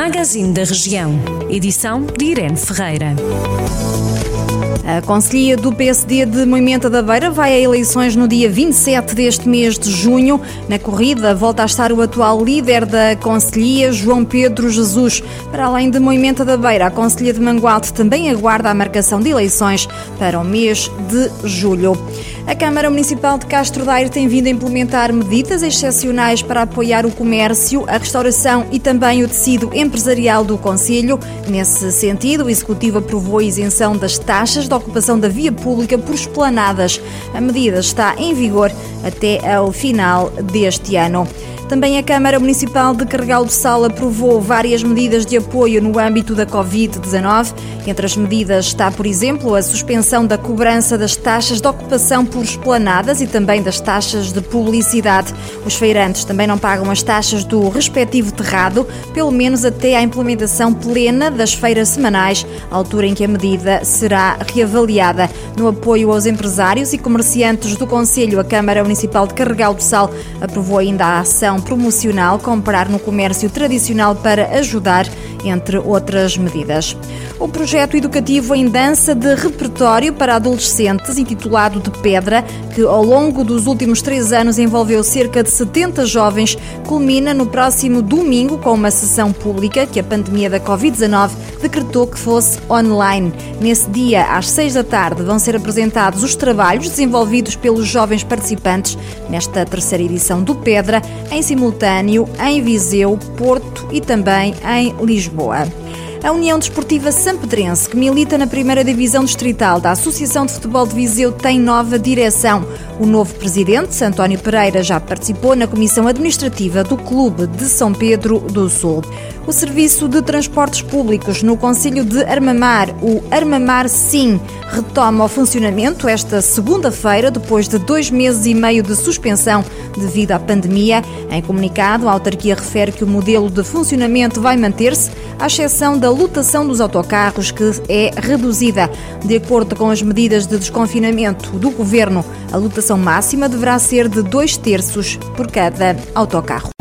Magazine da Região. Edição de Irene Ferreira. A Conselhia do PSD de Moimenta da Beira vai a eleições no dia 27 deste mês de junho. Na corrida, volta a estar o atual líder da Conselhia, João Pedro Jesus. Para além de Moimenta da Beira, a Conselhia de Mangualde também aguarda a marcação de eleições para o mês de julho. A Câmara Municipal de Castro Daire tem vindo a implementar medidas excepcionais para apoiar o comércio, a restauração e também o tecido empresarial do Conselho. Nesse sentido, o Executivo aprovou a isenção das taxas de ocupação da via pública por esplanadas. A medida está em vigor até ao final deste ano. Também a Câmara Municipal de Carregal do Sal aprovou várias medidas de apoio no âmbito da Covid-19. Entre as medidas está, por exemplo, a suspensão da cobrança das taxas de ocupação por esplanadas e também das taxas de publicidade. Os feirantes também não pagam as taxas do respectivo terrado, pelo menos até à implementação plena das feiras semanais, altura em que a medida será reavaliada. No apoio aos empresários e comerciantes do Conselho, a Câmara Municipal de Carregal do Sal aprovou ainda a ação promocional Comprar no Comércio Tradicional para ajudar, entre outras medidas. O projeto educativo em dança de repertório para adolescentes, intitulado De Pedra, que ao longo dos últimos três anos envolveu cerca de 70 jovens, culmina no próximo domingo com uma sessão pública que a pandemia da Covid-19 decretou que fosse online. Nesse dia, às seis da tarde, vão ser apresentados os trabalhos desenvolvidos pelos jovens participantes nesta terceira edição do Pedra, em simultâneo em Viseu, Porto e também em Lisboa. Lisboa. A União Desportiva Sampedrense, que milita na primeira divisão distrital da Associação de Futebol de Viseu, tem nova direção. O novo presidente, António Pereira, já participou na comissão administrativa do Clube de São Pedro do Sul. O Serviço de Transportes Públicos no Conselho de Armamar, o Armamar Sim, retoma o funcionamento esta segunda-feira, depois de dois meses e meio de suspensão devido à pandemia. Em comunicado, a autarquia refere que o modelo de funcionamento vai manter-se, à exceção lotação dos autocarros, que é reduzida. De acordo com as medidas de desconfinamento do governo, a lotação máxima deverá ser de dois terços por cada autocarro.